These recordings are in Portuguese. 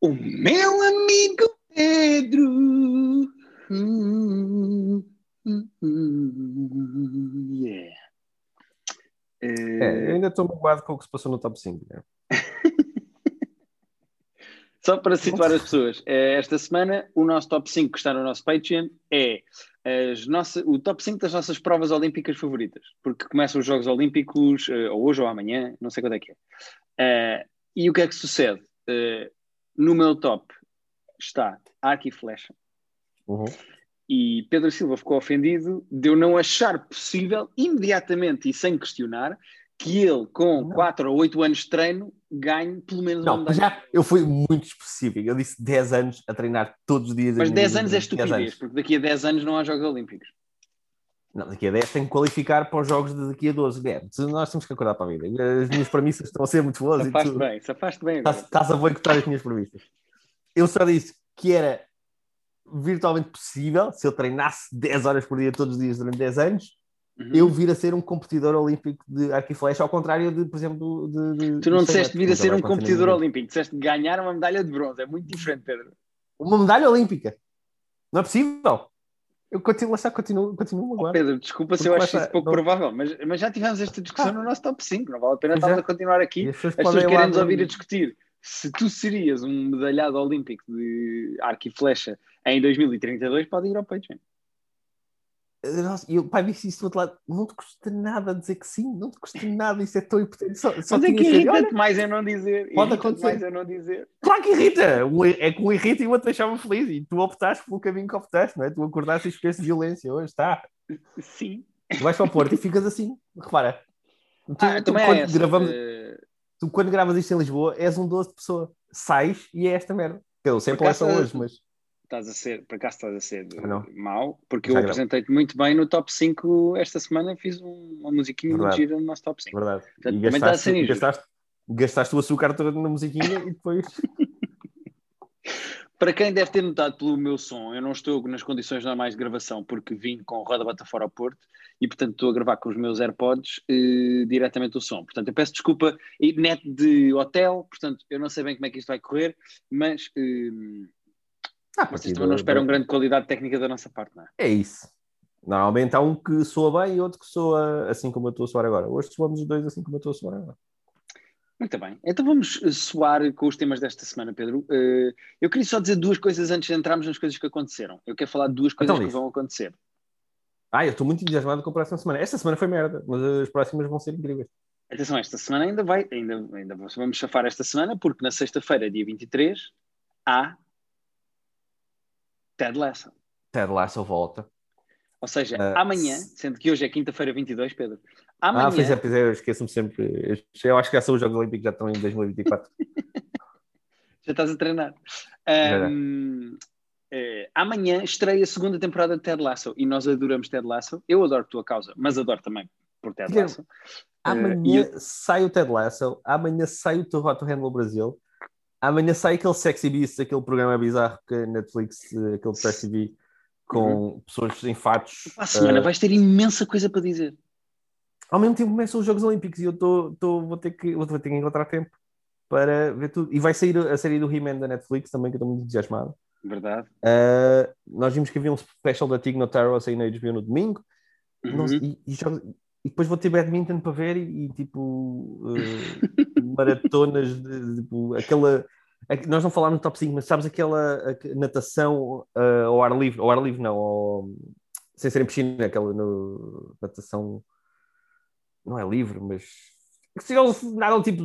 O meu amigo Pedro. Hum, hum, hum, yeah. É, eu ainda estou magoado com o que se passou no top 5. Né? Só para situar as pessoas, eh, esta semana o nosso top 5 que está no nosso Patreon é as nossas, o top 5 das nossas provas olímpicas favoritas, porque começam os Jogos Olímpicos uh, ou hoje ou amanhã, não sei quando é que é. Uh, e o que é que sucede? No meu top está arco e flecha. Uhum. E Pedro Silva ficou ofendido de eu não achar possível, imediatamente e sem questionar, que ele, com não. 4 ou 8 anos de treino, ganhe pelo menos não, uma já Eu fui muito específico. Eu disse 10 anos a treinar todos os dias. Mas 10 anos é estupidez, porque daqui a 10 anos não há Jogos Olímpicos. Não, daqui a 10 tenho que qualificar para os jogos de daqui a 12. É, nós temos que acordar para a vida. As minhas premissas estão a ser muito boas. Safaste bem, safaste bem. Estás a boicotar as minhas premissas. Eu só disse que era virtualmente possível, se eu treinasse 10 horas por dia todos os dias durante 10 anos, uhum. eu vir a ser um competidor olímpico de arco e flecha, ao contrário de, por exemplo, de. de tu não disseste vir a ser um competidor olímpico, disseste ganhar uma medalha de bronze, é muito diferente, Pedro. Uma medalha olímpica. Não é possível. Eu continuo a achar, continuo, continuo agora. Oh, Pedro, desculpa se eu acho isso pouco não... provável, mas, mas já tivemos esta discussão ah. no nosso top 5, não vale a pena estarmos a continuar aqui. As pessoas, pessoas querem nos ouvir a discutir se tu serias um medalhado olímpico de arco e flecha em 2032, pode ir ao Patreon. Nossa, eu, pai, disse isso do outro lado. Não te custa nada dizer que sim, não te custa nada, isso é tão importante. Só, só Mas é que irrita-te mais é não dizer. Pode acontecer. mais é não dizer. Claro que irrita. É que um irrita e o outro deixava feliz. E tu optaste pelo caminho que optaste, não é? Tu acordaste e esqueces violência hoje, está. Sim. Tu vais para o Porto e ficas assim. Repara. Tu, ah, tu, quando, é gravamos, uh... tu quando gravas isto em Lisboa és um doce de pessoa. Sais e é esta merda. Eu sempre é só hoje, mas estás a ser, por acaso estás a ser não. mau, porque eu apresentei-te muito bem no top 5 esta semana, fiz uma musiquinha Verdade. muito gira no nosso top 5. Verdade. Portanto, e gastaste, gastaste, gastaste o açúcar todo na musiquinha e depois. Para quem deve ter notado pelo meu som, eu não estou nas condições normais de gravação porque vim com roda bata fora ao Porto e, portanto, estou a gravar com os meus AirPods eh, diretamente o som. Portanto, eu peço desculpa, net de hotel, portanto, eu não sei bem como é que isto vai correr, mas eh, ah, Vocês também não esperam grande qualidade técnica da nossa parte, não é? É isso. Normalmente há um que soa bem e outro que soa assim como eu estou a soar agora. Hoje soamos os dois assim como eu estou a soar agora. Muito bem. Então vamos eh, soar com os temas desta semana, Pedro. Uh, eu queria só dizer duas coisas antes de entrarmos nas coisas que aconteceram. Eu quero falar de duas coisas então, que vão acontecer. Ah, eu estou muito entusiasmado com a próxima semana. Esta semana foi merda, mas as próximas vão ser incríveis. Atenção, esta semana ainda vai, ainda, ainda vamos chafar esta semana, porque na sexta-feira, dia 23, há Ted Lasso. Ted Lasso volta. Ou seja, uh, amanhã, sendo que hoje é quinta-feira 22, Pedro. Amanhã... Ah, pois é, pois é, eu esqueço-me sempre. Eu acho que já são os Jogos Olímpicos, já estão em 2024. já estás a treinar. Um, é, amanhã estreia a segunda temporada de Ted Lasso e nós adoramos Ted Lasso. Eu adoro tua causa, mas adoro também por Ted Lasso. Amanhã uh, sai o Ted Lasso, amanhã sai o Teu Roto Handle Brasil Amanhã sai aquele Sexy Beast, aquele programa bizarro que a Netflix, aquele Press TV, com uhum. pessoas em fatos. a semana uh... vais ter imensa coisa para dizer. Ao mesmo tempo começam os Jogos Olímpicos e eu tô, tô, vou, ter que, vou ter que encontrar tempo para ver tudo. E vai sair a série do He-Man da Netflix também, que eu estou muito entusiasmado. Verdade. Uh, nós vimos que havia um special da Tig Notaro a sair na HBO no domingo. Uhum. Nós, e, e, e, depois vou ter badminton para ver e, e tipo uh, maratonas, de, tipo, aquela. Nós não falámos no top 5, mas sabes aquela natação uh, ao ar livre, ao ar livre não, ao, sem ser em piscina, aquela no, natação não é livre, mas se eles nadam tipo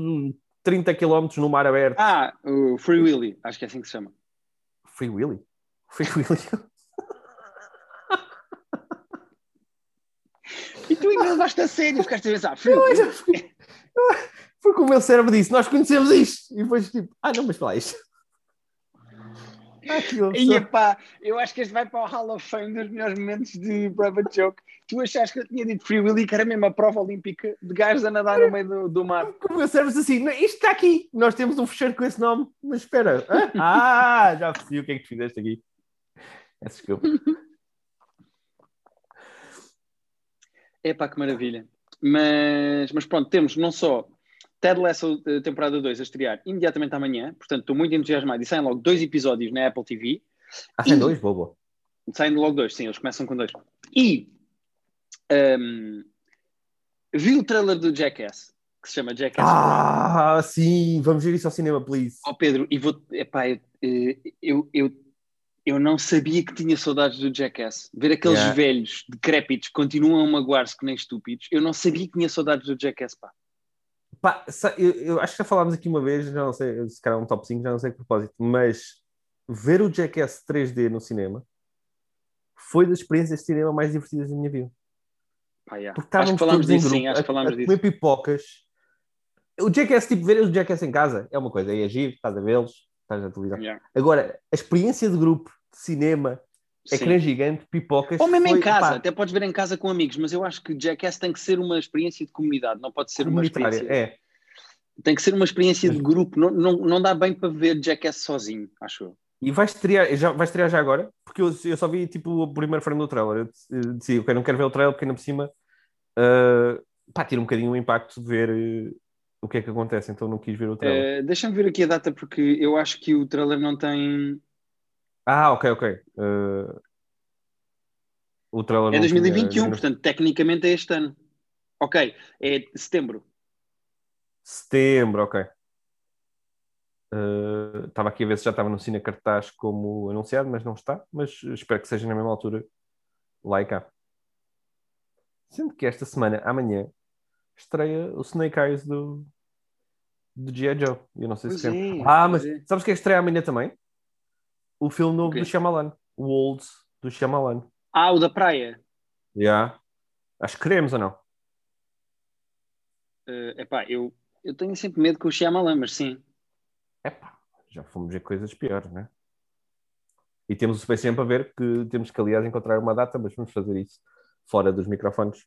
30 km no mar aberto. Ah, o Free Willy, acho que é assim que se chama. Free Willy? Free Willy? e tu ainda levaste a sério, ficaste a pensar, Willy. Porque o meu cérebro disse, nós conhecemos isto. E depois tipo, ah não, mas fala isto. Ah, e epá, eu acho que este vai para o Hall of Fame dos melhores momentos de Private Joke. Tu achaste que eu tinha dito Free Willy, que era mesmo a prova olímpica de gajos a nadar no meio do, do mar. O meu cérebro disse assim, isto está aqui, nós temos um fecheiro com esse nome, mas espera, ah, já percebi o que é que tu fizeste aqui. Desculpa. Epá, que maravilha. Mas, mas pronto, temos não só Ted Lasso, eh, temporada 2, a estrear imediatamente amanhã. Portanto, estou muito entusiasmado. E saem logo dois episódios na Apple TV. Ah, saem dois? Boa, boa. Saem logo dois, sim, eles começam com dois. E um, vi o trailer do Jackass, que se chama Jackass. Ah, sim, vamos ver isso ao cinema, please. Ó oh, Pedro, e vou. Epá, eu, eu, eu, eu não sabia que tinha saudades do Jackass. Ver aqueles yeah. velhos decrépitos continuam a magoar-se que nem estúpidos. Eu não sabia que tinha saudades do Jackass, pá. Pá, eu, eu, acho que já falámos aqui uma vez, já não sei, se calhar um top 5, já não sei que propósito, mas ver o Jackass 3D no cinema foi das experiências de cinema mais divertidas da minha vida. Ah, yeah. Porque estávamos todos em grupo, sim, acho que a, a comer disso. pipocas. O Jackass, tipo, ver o Jackass em casa é uma coisa, é agir, estás a vê-los, estás na televisão. Yeah. Agora, a experiência de grupo, de cinema, é ecrã gigante, pipocas. Ou mesmo foi, em casa, pá, até podes ver em casa com amigos, mas eu acho que Jackass tem que ser uma experiência de comunidade, não pode ser uma experiência. É. Tem que ser uma experiência de grupo, não, não, não dá bem para ver Jackass sozinho, acho eu. E vai estrear, já, vai estrear já agora? Porque eu, eu só vi tipo o primeiro frame do trailer. Eu disse, ok, não quero ver o trailer porque ainda por cima uh, pá, tira um bocadinho o impacto de ver o que é que acontece, então não quis ver o trailer. Uh, Deixa-me ver aqui a data porque eu acho que o trailer não tem. Ah, ok, ok. Uh, o trailer é 2021, tinha... portanto, tecnicamente é este ano. Ok, é setembro. Setembro, ok. Uh, estava aqui a ver se já estava no Cine Cartaz como anunciado, mas não está. Mas espero que seja na mesma altura lá e cá. Sendo que esta semana, amanhã, estreia o Snake Eyes do, do G.I. Joe. Eu não sei pois se é, Ah, mas é. sabes que é estreia amanhã também? O filme novo okay. do Shyamalan. O Old do Shyamalan. Ah, o da praia. Já. Yeah. Acho que queremos ou não? Uh, epá, eu, eu tenho sempre medo com o Shyamalan, mas sim. Epá, já fomos ver coisas piores, né? E temos o Space Jam para ver, que temos que, aliás, encontrar uma data, mas vamos fazer isso fora dos microfones.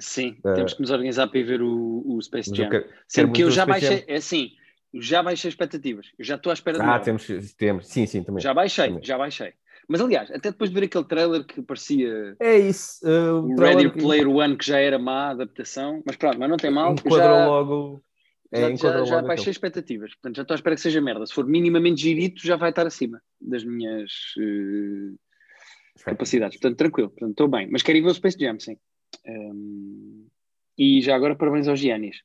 Sim, uh, temos que nos organizar para ir ver o, o Space Jam. Quero, Sendo que eu já baixei, é assim, já baixei expectativas. Eu já estou à espera de. Ah, temos, temos, sim, sim, também. Já baixei, também. já baixei. Mas aliás, até depois de ver aquele trailer que parecia. É isso. Uh, o Ready Player One, que já era má adaptação. Mas pronto, mas não tem mal. Enquadrou já... logo é, já, já, já baixei expectativas, portanto já estou à espera que seja merda. Se for minimamente girito, já vai estar acima das minhas uh, capacidades. Portanto, tranquilo, portanto, estou bem. Mas quero ir ver o Space Jam, sim. Um, e já agora, parabéns aos Giannis.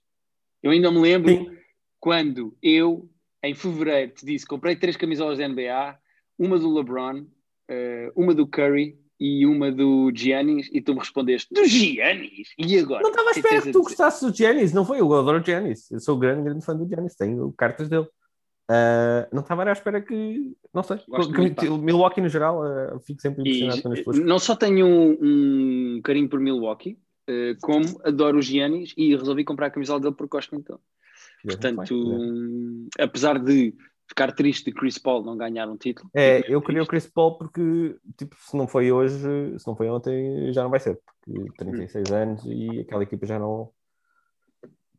Eu ainda me lembro sim. quando eu, em fevereiro, te disse: comprei três camisolas da NBA, uma do LeBron, uh, uma do Curry e uma do Giannis e tu me respondeste do Giannis? E agora? Não estava à espera que tu gostasses do Giannis, não foi? Eu adoro o Giannis, eu sou grande, grande fã do Giannis, tenho cartas dele. Uh, não estava à espera que, não sei, que, Milwaukee no geral, uh, fico sempre impressionado e, Não só tenho um, um carinho por Milwaukee, uh, como adoro o Giannis e resolvi comprar a camisola dele porque gosto muito dele. Portanto, um, apesar de ficar triste de Chris Paul não ganhar um título. É, eu queria o Chris Paul porque, tipo, se não foi hoje, se não foi ontem, já não vai ser, porque 36 hum. anos e aquela equipa já não.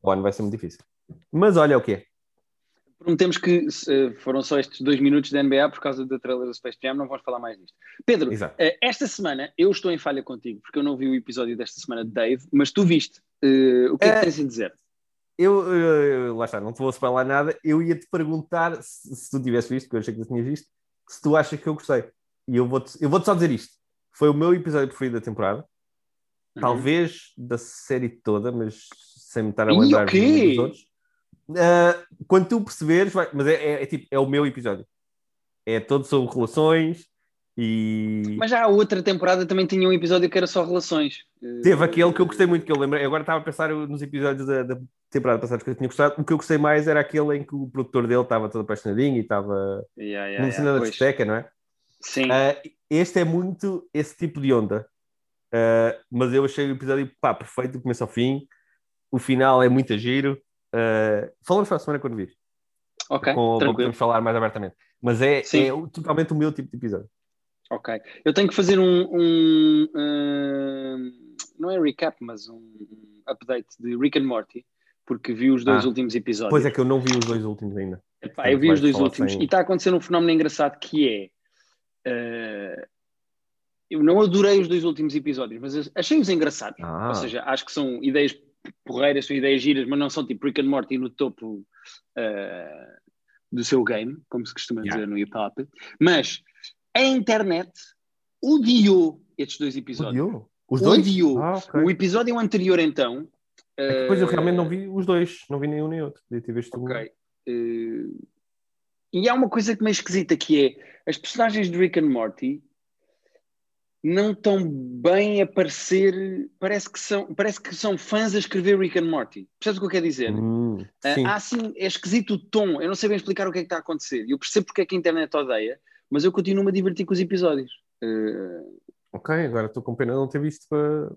O ano vai ser muito difícil. Mas olha o que é. Prometemos que foram só estes dois minutos da NBA por causa da trailer do Space Jam, não vamos falar mais disto. Pedro, Exato. Eh, esta semana eu estou em falha contigo, porque eu não vi o episódio desta semana de Dave, mas tu viste. Uh, o que é, que tens a dizer? eu, eu, lá está, não te vou falar nada. Eu ia te perguntar se, se, tu tivesse visto, porque eu achei que tu tinhas visto, se tu achas que eu gostei. E eu vou-te eu vou só dizer isto: foi o meu episódio preferido da temporada, uhum. talvez da série toda, mas sem me estar a lembrar dos outros. Uh, quando tu perceberes, vai, mas é, é, é, tipo, é o meu episódio. É todo sobre relações, e... Mas já a outra temporada também tinha um episódio que era só relações. Teve aquele que eu gostei muito, que eu lembrei. Agora estava a pensar nos episódios da, da temporada passada que eu tinha gostado. O que eu gostei mais era aquele em que o produtor dele estava todo apaixonadinho e estava yeah, yeah, yeah, da discoteca, não é? Sim. Uh, este é muito esse tipo de onda. Uh, mas eu achei o episódio pá, perfeito, do começo ao fim. O final é muito giro. Uh, falamos para a semana quando vir. Ok, Com, tranquilo. Vamos falar mais abertamente. Mas é, é totalmente o meu tipo de episódio. Ok. Eu tenho que fazer um, um uh, não é recap, mas um update de Rick and Morty, porque vi os dois ah, últimos episódios. Pois é que eu não vi os dois últimos ainda. Epá, eu vi os dois últimos sem... e está a acontecer um fenómeno engraçado que é uh, eu não adorei os dois últimos episódios, mas achei-os engraçados. Ah. Ou seja, acho que são ideias porreiras, são ideias giras, mas não são tipo Rick and Morty no topo uh, do seu game, como se costuma yeah. dizer no hip hop. Mas a internet odiou estes dois episódios. Odiou? Os dois? Odiou. Ah, okay. O episódio anterior, então. É depois eu realmente não vi os dois, não vi nenhum nem outro. Podia ter visto Ok. Uh, e há uma coisa que me é esquisita que é as personagens de Rick and Morty não estão bem a parecer, parece que são, parece que são fãs a escrever Rick and Morty. Percebes o que eu quero dizer? Hum, uh, há assim, é esquisito o tom, eu não sei bem explicar o que é que está a acontecer. Eu percebo porque é que a internet odeia, mas eu continuo a divertir com os episódios. Uh... Ok, agora estou com pena de não ter visto para,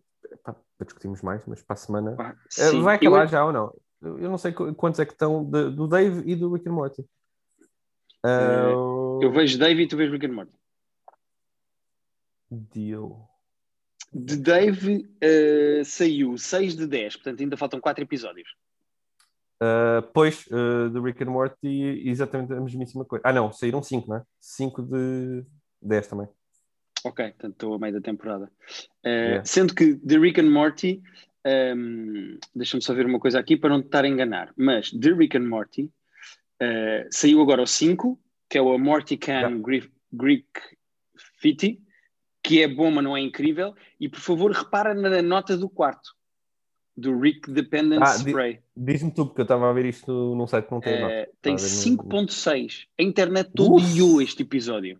para, para discutirmos mais, mas para a semana. uh, vai acabar eu... já ou não? Eu não sei quantos é que estão de, do Dave e do Rick and Morty. Uh... Eu vejo Dave e tu vês Rick and Morty. Deal. De Dave uh, saiu 6 de 10, portanto ainda faltam 4 episódios. Uh, pois, uh, do Rick and Morty, exatamente a mesmíssima coisa. Ah, não, saíram 5, não é? 5 de 10 também. Ok, portanto estou a meio da temporada. Uh, yeah. Sendo que The Rick and Morty, um, ehm, deixa-me só ver uma coisa aqui para não te estar a enganar, mas The Rick and Morty saiu agora o 5, que é o Morty Can yeah. Greek, Greek Fitty, que é bom, mas não é incrível. E por favor, repara na nota do quarto, do Rick Dependence ah, Spray. Diz-me tu, porque eu estava a ver isto num site que não tem. Uh, tem 5.6. A internet odiou este episódio.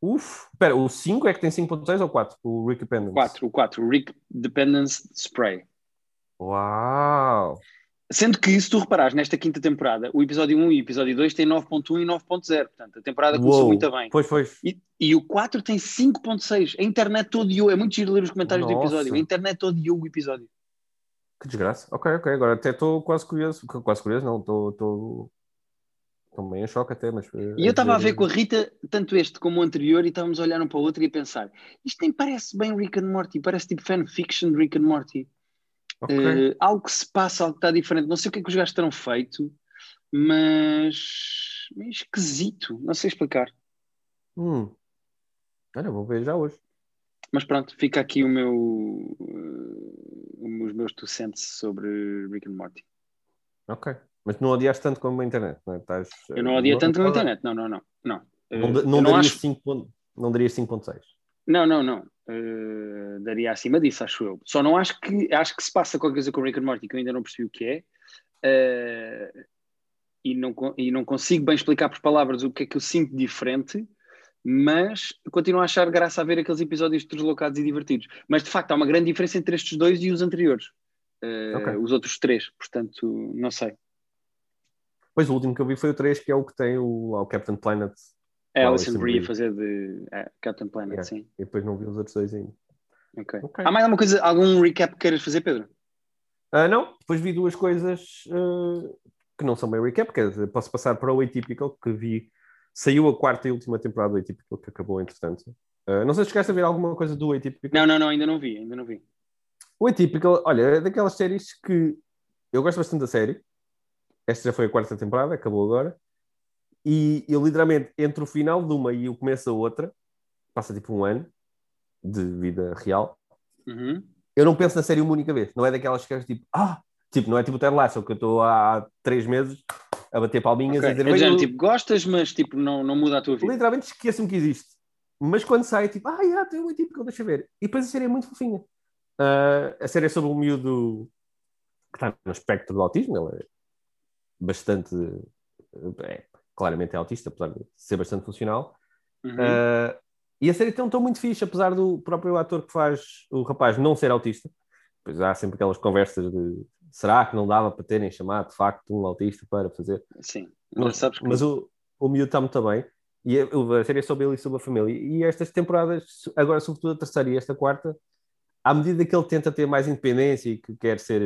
Uf, espera, o 5 é que tem 5.6 ou 4? O Rick Dependence? 4, o 4, o Rick Dependence Spray. Uau! Sendo que, se tu reparares, nesta quinta temporada, o episódio 1 e o episódio 2 têm 9.1 e 9.0. Portanto, a temporada começou Uou. muito bem. Pois, pois. E, e o 4 tem 5.6. A internet odiou. É muito giro ler os comentários Nossa. do episódio. A internet odiou o episódio. Que desgraça. Ok, ok. Agora até estou quase curioso. Quase curioso, não. Estou Estou meio em choque até, mas... Eh, e eu estava a ver com a Rita, tanto este como o anterior, e estávamos a olhar um para o outro e a pensar, isto nem parece bem Rick and Morty, parece tipo fanfiction de Rick and Morty. Okay. Uh, algo que se passa, algo que está diferente. Não sei o que é que os gajos terão feito, mas é esquisito, não sei explicar. Hum. Olha, vou ver já hoje. Mas pronto, fica aqui o meu, uh, os meus docentes sobre Rick and Morty. Ok. Mas não odias tanto como a internet, não é? Estás, eu não odia tanto como a internet, não, não, não. Não, não, não, não darias 5.6? Não, não, não. Uh, daria acima disso, acho eu. Só não acho que acho que se passa qualquer coisa com o Rick and Morty que eu ainda não percebi o que é. Uh, e, não, e não consigo bem explicar por palavras o que é que eu sinto diferente, mas continuo a achar graça a ver aqueles episódios deslocados e divertidos. Mas de facto há uma grande diferença entre estes dois e os anteriores. Uh, okay. Os outros três, portanto, não sei. Pois o último que eu vi foi o 3, que é o que tem o, lá, o Captain Planet. É, Alison Brie a fazer de é, Captain Planet, yeah. sim. E depois não vi os outros dois ainda. Okay. okay. Há mais alguma coisa, algum recap que queiras fazer, Pedro? Uh, não, depois vi duas coisas uh, que não são bem recap, quer dizer, posso passar para o Atypical, que vi, saiu a quarta e última temporada do Atypical, que acabou entretanto. Uh, não sei se chegaste a ver alguma coisa do Atypical. Não, não, não, ainda não vi, ainda não vi. O Atypical, olha, é daquelas séries que eu gosto bastante da série, esta já foi a quarta temporada, acabou agora. E eu literalmente, entre o final de uma e o começo da outra, passa tipo um ano de vida real. Uhum. Eu não penso na série uma única vez. Não é daquelas que tipo, ah, tipo, não é tipo o Ted Lasso, que eu estou há três meses a bater palminhas okay. e dizer, é género, tipo, gostas, mas tipo, não, não muda a tua vida. Literalmente esqueço-me que existe. Mas quando sai, tipo, ah, yeah, tem um tipo que eu deixo ver. E depois a série é muito fofinha. Uh, a série é sobre um miúdo que está no espectro do autismo, ele é bastante. É, claramente é autista, apesar de ser bastante funcional. Uhum. Uh, e a série tem um tom muito fixe, apesar do próprio ator que faz o rapaz não ser autista. Pois há sempre aquelas conversas de será que não dava para terem chamado de facto um autista para fazer? Sim, mas, sabes que... mas o, o miúdo está muito bem. E a, a série é sobre ele e sobre a família. E estas temporadas, agora sobretudo a terceira e esta quarta, à medida que ele tenta ter mais independência e que quer ser,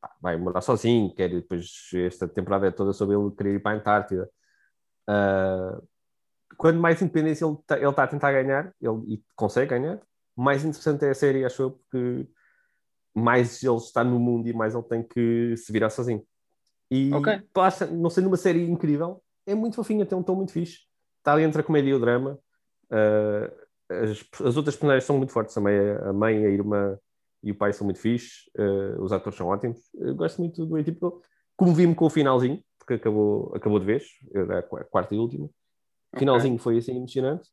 pá, vai morar sozinho, quer depois esta temporada é toda sobre ele querer ir para a Antártida. Uh, quando mais independência ele está tá a tentar ganhar, ele e consegue ganhar, mais interessante é a série, acho eu, porque mais ele está no mundo e mais ele tem que se virar sozinho. E okay. passa, não sendo uma série incrível, é muito fofinha, tem um tom muito fixe. Está ali entre a comédia e o drama. Uh, as, as outras personagens são muito fortes também, a mãe, a irmã e o pai são muito fixe, uh, os atores são ótimos. Eu gosto muito do Atypical. Comovi-me com o finalzinho, porque acabou, acabou de vez, era a quarta e última. Finalzinho okay. foi assim emocionante.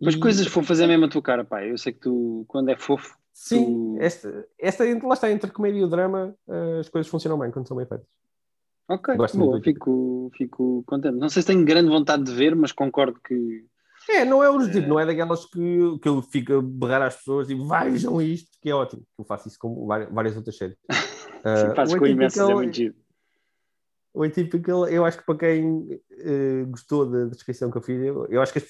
Mas e... coisas fofas é mesmo a tua cara, pai. Eu sei que tu, quando é fofo. Sim, tu... esta, esta, lá está, entre comédia e o drama, uh, as coisas funcionam bem quando são bem feitas. Ok, Gosto boa, fico, fico contente. Não sei se tenho grande vontade de ver, mas concordo que. É, não é o tipo, não é daquelas que, que eu fico a berrar às pessoas e vejam isto, que é ótimo. Eu faço isso com várias outras séries. Uh, Fazes com imensas, é muito giro. O Atypical, eu acho que para quem uh, gostou da descrição que eu fiz, eu, eu acho que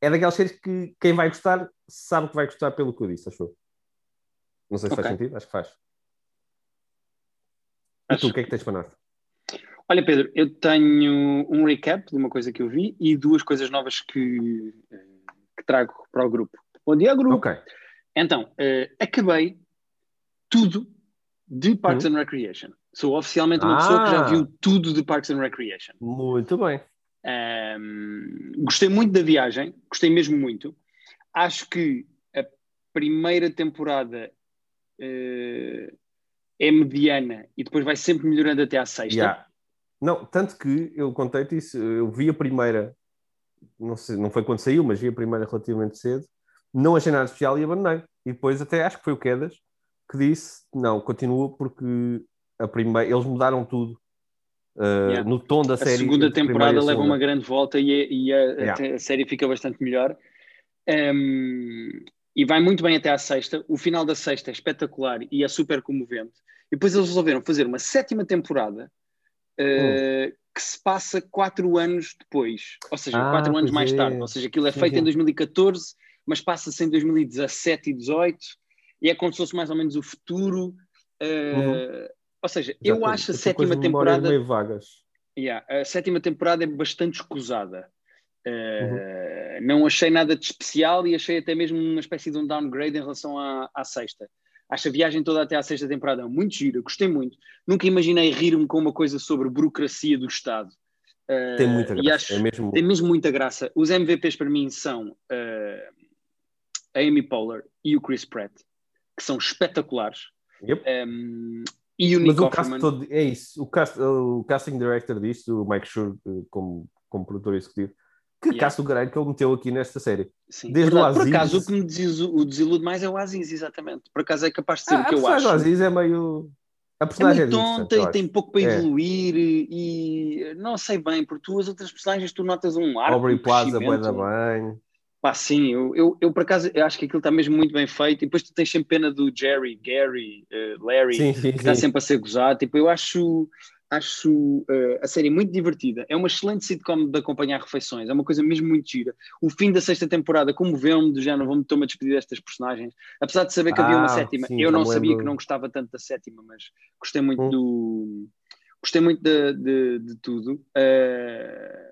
é daquelas séries que quem vai gostar sabe que vai gostar pelo que eu disse, acho Não sei se okay. faz sentido, acho que faz. E tu, o que é que tens para nós? Olha, Pedro, eu tenho um recap de uma coisa que eu vi e duas coisas novas que, que trago para o grupo. Bom dia, grupo. Ok. Então, uh, acabei tudo de Parks hum. and Recreation. Sou oficialmente uma ah. pessoa que já ah. viu tudo de Parks and Recreation. Muito bem. Um, gostei muito da viagem, gostei mesmo muito. Acho que a primeira temporada uh, é mediana e depois vai sempre melhorando até à sexta. Yeah. Não, tanto que eu contei-te isso, eu vi a primeira, não, sei, não foi quando saiu, mas vi a primeira relativamente cedo, não achei nada especial e abandonei. E depois até acho que foi o Quedas que disse, não, continua porque a primeira, eles mudaram tudo. Uh, yeah. no tom da série. A segunda temporada leva uma grande volta e, e a, yeah. a, série fica bastante melhor. Um, e vai muito bem até à sexta. O final da sexta é espetacular e é super comovente. E depois eles resolveram fazer uma sétima temporada uh, que se passa quatro anos depois, ou seja, ah, quatro anos mais é. tarde. Ou seja, aquilo é feito sim. em 2014, mas passa-se em 2017 e 2018, e é como se fosse mais ou menos o futuro. Uh, uhum. Ou seja, eu acho a sétima temporada. Meio vagas. Yeah, a sétima temporada é bastante escusada. Uh, uhum. Não achei nada de especial e achei até mesmo uma espécie de um downgrade em relação à, à sexta. Acho a viagem toda até à sexta temporada muito gira, gostei muito. Nunca imaginei rir-me com uma coisa sobre burocracia do Estado. Uh, tem muita graça. Acho, é mesmo... Tem mesmo muita graça. Os MVPs para mim são uh, a Amy Poehler e o Chris Pratt, que são espetaculares. Yep. Um, e o Nick Mas o cast todo, é isso. O, cast, o casting director disto, o Mike Schur, como, como produtor executivo, que yeah. caso do caralho que ele meteu aqui nesta série. Sim, Desde verdade. o Aziz... Por acaso, o que me diz, o desilude mais é o Aziz, exatamente. Por acaso é capaz de ser ah, o que eu acho. O Aziz é meio. A personagem é muito é tonta e tem pouco para é. evoluir e não sei bem, porque tu as outras personagens tu notas um ar. Aubrey Plaza, boa da bem. Pá, sim, eu, eu, eu, por acaso eu acho que aquilo está mesmo muito bem feito e depois tu tens sempre pena do Jerry, Gary, uh, Larry, sim, sim, que está sempre a ser gozado. Tipo, eu acho acho uh, a série muito divertida. É uma excelente sitcom de acompanhar refeições, é uma coisa mesmo muito gira. O fim da sexta temporada comoveu-me, do género, vou-me tomar despedir destas personagens. Apesar de saber que ah, havia uma ah, sétima, eu não sabia lembro. que não gostava tanto da sétima, mas gostei muito hum. do. Gostei muito de, de, de tudo. Uh,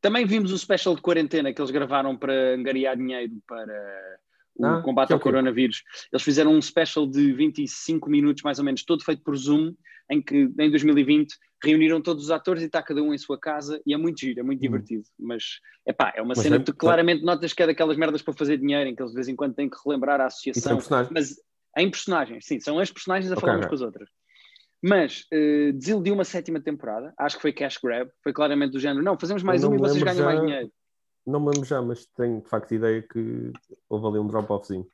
também vimos o special de quarentena que eles gravaram para angariar dinheiro para o ah, combate ao okay. coronavírus. Eles fizeram um special de 25 minutos, mais ou menos, todo feito por Zoom, em que em 2020 reuniram todos os atores e está cada um em sua casa e é muito giro, é muito hum. divertido. Mas epá, é uma mas cena é, que tu claramente notas que é daquelas merdas para fazer dinheiro, em que eles de vez em quando têm que relembrar a associação. Mas em personagens, sim, são as personagens a okay, falar umas com as outras. Mas uh, desiludiu uma sétima temporada, acho que foi cash grab, foi claramente do género, não, fazemos mais uma e vocês ganham já, mais dinheiro. Não me lembro já, mas tenho de facto ideia que houve ali um drop-offzinho.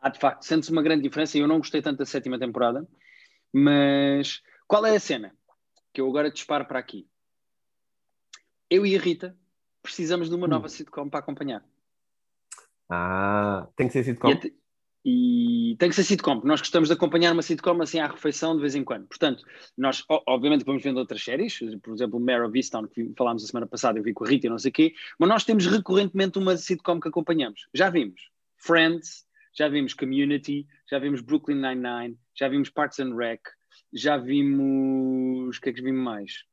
Ah, de facto, sente-se uma grande diferença e eu não gostei tanto da sétima temporada. Mas qual é a cena? Que eu agora disparo para aqui. Eu e a Rita precisamos de uma hum. nova sitcom para acompanhar. Ah, tem que ser sitcom? E, tem que ser sitcom, porque nós gostamos de acompanhar uma sitcom assim à refeição de vez em quando. Portanto, nós obviamente vamos vendo outras séries, por exemplo, Mare of Easttown, que falámos a semana passada, eu vi com a Rita e não sei o quê, mas nós temos recorrentemente uma sitcom que acompanhamos. Já vimos Friends, já vimos Community, já vimos Brooklyn Nine-Nine, já vimos Parks and Rec, já vimos. O que é que vimos mais?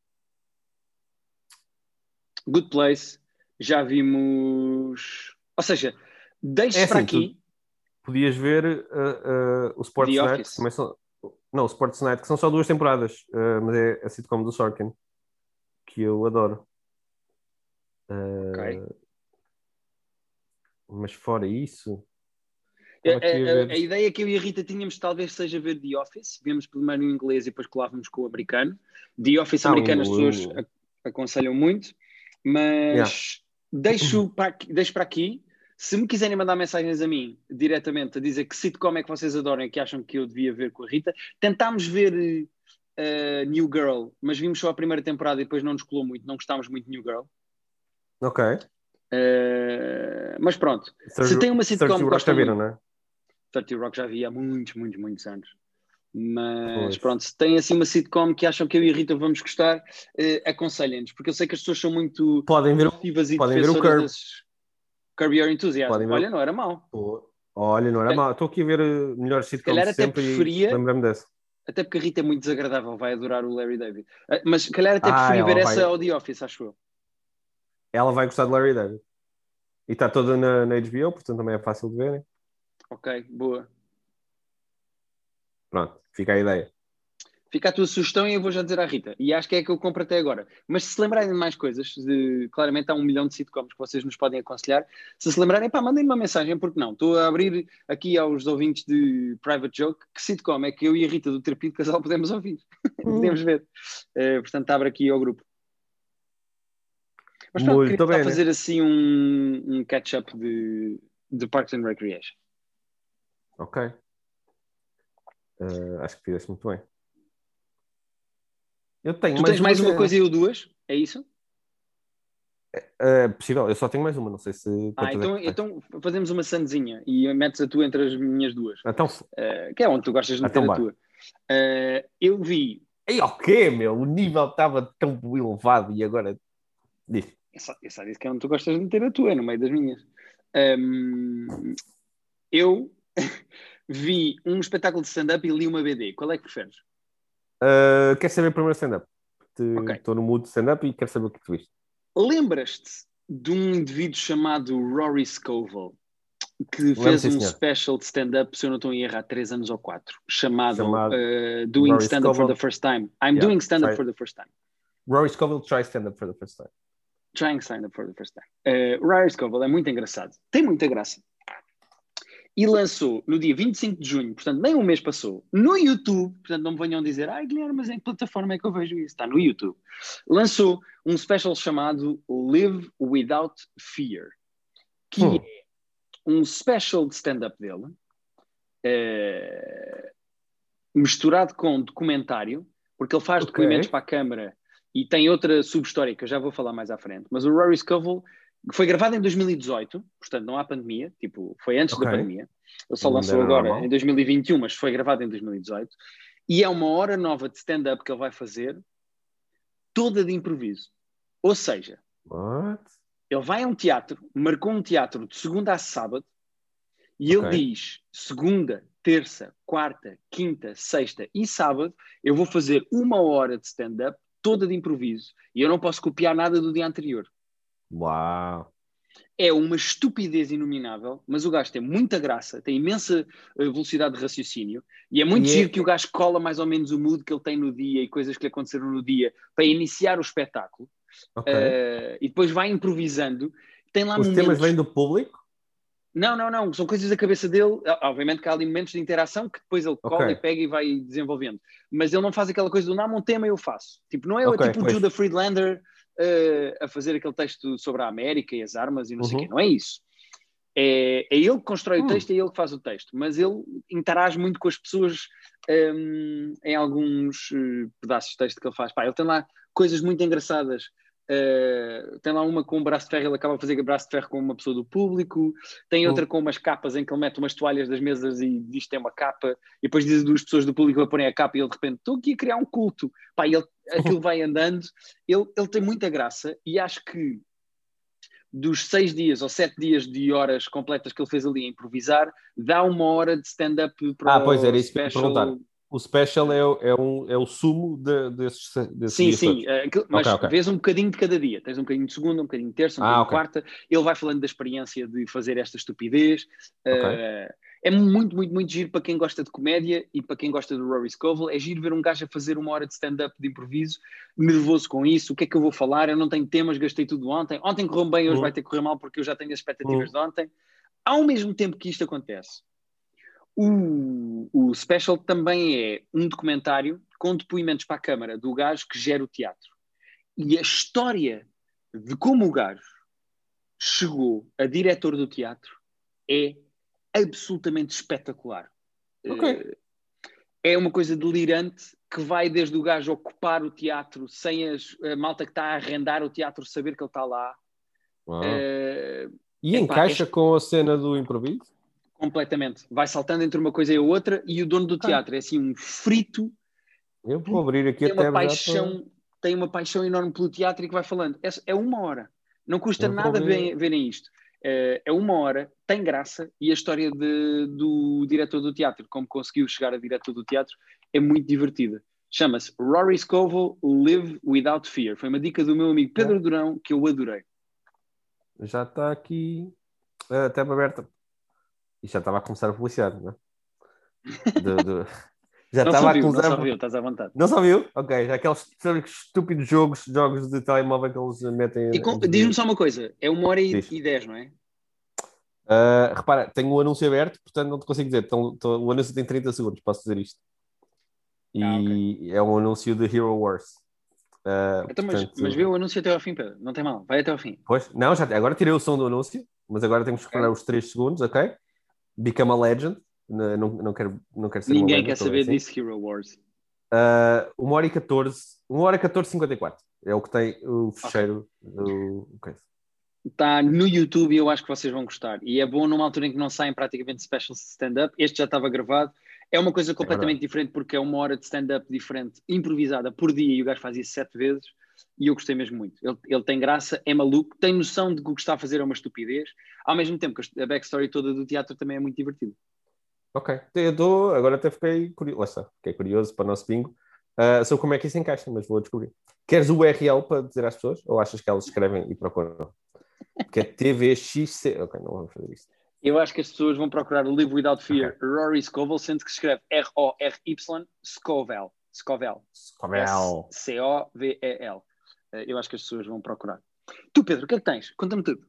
Good Place, já vimos. Ou seja, deixe é para assim, aqui. Podias ver uh, uh, o Sports Night, que começam... Não, o Sports Night, que são só duas temporadas, uh, mas é a sitcom do Sorkin, que eu adoro. ok. Mas fora isso. A, a, a, ideia que eu e a Rita tínhamos talvez seja ver The Office. Vemos primeiro o inglês e depois colávamos com o americano. The Office ah, americano as pessoas aconselham muito, mas yeah. deixo, para, deixo para aqui. Se me quiserem mandar mensagens a mim diretamente a dizer que sitcom é que vocês adoram e que acham que eu devia ver com a Rita, tentámos ver uh, New Girl, mas vimos só a primeira temporada e depois não nos colou muito, não gostámos muito de New Girl. Ok. Uh, mas pronto, se tem uma sitcom que gosta muito, viram, não é? 30 Rock já vi há muitos, muitos, muitos anos. Mas pois. pronto, se tem assim uma sitcom que acham que eu e a Rita vamos gostar, uh, aconselhem-nos, porque eu sei que as pessoas são muito podem ver, e podem ver o Curb. Das... Curb Your Enthusiasm. Olha, não era mau. Olha, não era é. mau. Estou aqui a ver eh, melhores sitcoms de sempre preferia... e lembrei-me dessa. Até porque a Rita é muito desagradável, vai adorar o Larry David. Uh, mas se calhar até ah, preferia ver vai... essa ao The Office, acho eu. Ela vai gostar de Larry David. E está toda na, na HBO, portanto também é fácil de ver. Ok, boa. Pronto, fica a ideia. Fica a tua sugestão e eu vou já dizer à Rita. E acho que é a que eu compro até agora. Mas se se lembrarem de mais coisas, de, claramente há um milhão de sitcoms que vocês nos podem aconselhar. Se se lembrarem, pá, mandem-me uma mensagem, porque não? Estou a abrir aqui aos ouvintes de Private Joke que sitcom é que eu e a Rita do Terapia de Casal podemos ouvir. podemos ver. Uh, portanto, abre aqui ao grupo. Mas pronto, Muito bem, fazer assim um, um catch-up de, de Parks and Recreation. Ok. Uh, acho que fizeste muito bem. Eu tenho tu tens mais uma coisa e eu duas? É isso? É, é, possível, eu só tenho mais uma, não sei se. Ah, então, é então fazemos uma sandezinha e metes a tua entre as minhas duas. Então, uh, que é onde tu gostas de meter então, a tua. Uh, eu vi. Ei, ok, meu, o nível estava tão elevado e agora. Diz. Eu só, eu só disse que é onde tu gostas de meter a tua, no meio das minhas. Um, eu vi um espetáculo de stand-up e li uma BD. Qual é que preferes? Uh, quero saber primeiro stand-up. Estou okay. no mood de stand-up e quero saber o que tu viste. Lembras-te de um indivíduo chamado Rory Scovel que fez um special de stand-up, se eu não estou em erro, há três anos ou quatro, chamado, chamado uh, Doing Stand-up for the First Time. I'm yeah, doing stand-up for the first time. Rory Scovel try stand-up for the first time. Trying stand-up for the first time. Uh, Rory Scovel é muito engraçado. Tem muita graça e lançou no dia 25 de junho, portanto, nem um mês passou, no YouTube, portanto, não me venham dizer, ai Guilherme, mas em que plataforma é que eu vejo isso? Está no YouTube. Lançou um special chamado Live Without Fear, que hum. é um special de stand-up dele, é, misturado com documentário, porque ele faz okay. documentos para a câmara e tem outra subhistória que eu já vou falar mais à frente. Mas o Rory Scovel foi gravado em 2018, portanto não há pandemia, tipo, foi antes okay. da pandemia. Ele só lançou agora normal. em 2021, mas foi gravado em 2018. E é uma hora nova de stand-up que ele vai fazer, toda de improviso. Ou seja, What? ele vai a um teatro, marcou um teatro de segunda a sábado, e okay. ele diz: segunda, terça, quarta, quinta, sexta e sábado, eu vou fazer uma hora de stand-up toda de improviso. E eu não posso copiar nada do dia anterior. Uau! É uma estupidez inominável, mas o gajo tem muita graça, tem imensa eh, velocidade de raciocínio e é muito e é giro é... que o gajo cola mais ou menos o mood que ele tem no dia e coisas que lhe aconteceram no dia para iniciar o espetáculo. Okay. Uh, e depois vai improvisando. Tem lá Os momentos... temas vêm do público? Não, não, não. São coisas da cabeça dele. Obviamente que há ali momentos de interação que depois ele cola okay. e pega e vai desenvolvendo. Mas ele não faz aquela coisa do não, um tema eu faço. Tipo, não é okay, tipo o Judah Friedlander uh, a fazer aquele texto sobre a América e as armas e não uhum. sei o quê. Não é isso. É, é ele que constrói o hum. texto, é ele que faz o texto, mas ele interage muito com as pessoas um, ehm, em alguns uh, pedaços de texto que ele faz. Pá, ele tem lá coisas muito engraçadas Uh, tem lá uma com um braço de ferro, ele acaba a fazer braço de ferro com uma pessoa do público. Tem outra com umas capas em que ele mete umas toalhas das mesas e diz que tem uma capa. E depois diz duas pessoas do público a porem a capa e ele de repente, estou aqui a criar um culto. Pá, ele, aquilo vai andando. Ele, ele tem muita graça e acho que dos seis dias ou sete dias de horas completas que ele fez ali a improvisar, dá uma hora de stand-up para ah, pois era isso special... que eu perguntar o special é, é, um, é o sumo de, desses, desses Sim, sim, uh, mas okay, okay. vês um bocadinho de cada dia. Tens um bocadinho de segunda, um bocadinho de terça, um ah, bocadinho de quarta. Ele vai falando da experiência de fazer esta estupidez. Uh, é muito, muito, muito giro para quem gosta de comédia e para quem gosta do Rory Scovel. É giro ver um gajo a fazer uma hora de stand-up de improviso, nervoso com isso. O que é que eu vou falar? Eu não tenho temas, gastei tudo ontem. Ontem correu bem, hoje uhum. vai ter que correr mal porque eu já tenho as expectativas uhum. de ontem. Ao mesmo tempo que isto acontece, O, o special também é um documentário com depoimentos para a Câmara do gajo que gera o teatro. E a história de como o gajo chegou a diretor do teatro é absolutamente espetacular. Ok. É uma coisa delirante que vai desde o gajo ocupar o teatro sem as, a malta que está a arrendar o teatro saber que ele está lá. Uh, e encaixa é... com a cena do improviso? Completamente. Vai saltando entre uma coisa e a outra e o dono do teatro é assim um frito. Eu vou abrir aqui tem uma paixão, para... tem uma paixão enorme pelo teatro e que vai falando. É, é uma hora. Não custa nada ver, verem isto. É, é uma hora, tem graça e a história de, do diretor do teatro, como conseguiu chegar a diretor do teatro, é muito divertida. Chama-se Rory Scovel Live Without Fear. Foi uma dica do meu amigo Pedro Durão que eu adorei. Já está aqui a tab aberta. E já estava a começar a publicidade, não é? Do, do... Já não estava a começar. Não só viu, estás à vontade. Não só viu? Ok, já aqueles estúpidos jogos, jogos de telemóvel que eles metem. Diz-me só uma coisa: é uma hora e, e dez, não é? Uh, repara, tenho o um anúncio aberto, portanto não te consigo dizer. Então, então, o anúncio tem 30 segundos, posso dizer isto. E ah, okay. é um anúncio de Hero Wars. Uh, então, portanto, mas, mas vê o anúncio até ao fim, Pedro. Não tem mal, vai até ao fim. Pois, não, já agora tirei o som do anúncio, mas agora temos que esperar okay. os 3 segundos, ok? Become a Legend. Não, não, quero, não quero ser Ninguém quer saber assim. disso, Hero Wars. Uh, 1 hora e 14, 1 hora e 14, 54. É o que tem o fecheiro okay. do. Okay. Está no YouTube e eu acho que vocês vão gostar. E é bom numa altura em que não saem praticamente specials de stand-up. Este já estava gravado. É uma coisa é completamente é diferente porque é uma hora de stand-up diferente, improvisada por dia e o gajo faz isso sete vezes. E eu gostei mesmo muito. Ele, ele tem graça, é maluco, tem noção de que o que está a fazer é uma estupidez, ao mesmo tempo que a backstory toda do teatro também é muito divertida. Ok, eu estou, agora até fiquei curioso, lá está, fiquei curioso para o nosso bingo uh, sobre como é que isso encaixa, mas vou descobrir. Queres o URL para dizer às pessoas ou achas que elas escrevem e procuram? Que é TVXC. Ok, não vamos fazer isto. Eu acho que as pessoas vão procurar o Live Without Fear, okay. Rory Scovel, sendo que escreve R-O-R-Y Scovel. Scovel. Scovel. C-O-V-E-L. Uh, eu acho que as pessoas vão procurar. Tu, Pedro, o que é que tens? Conta-me tudo.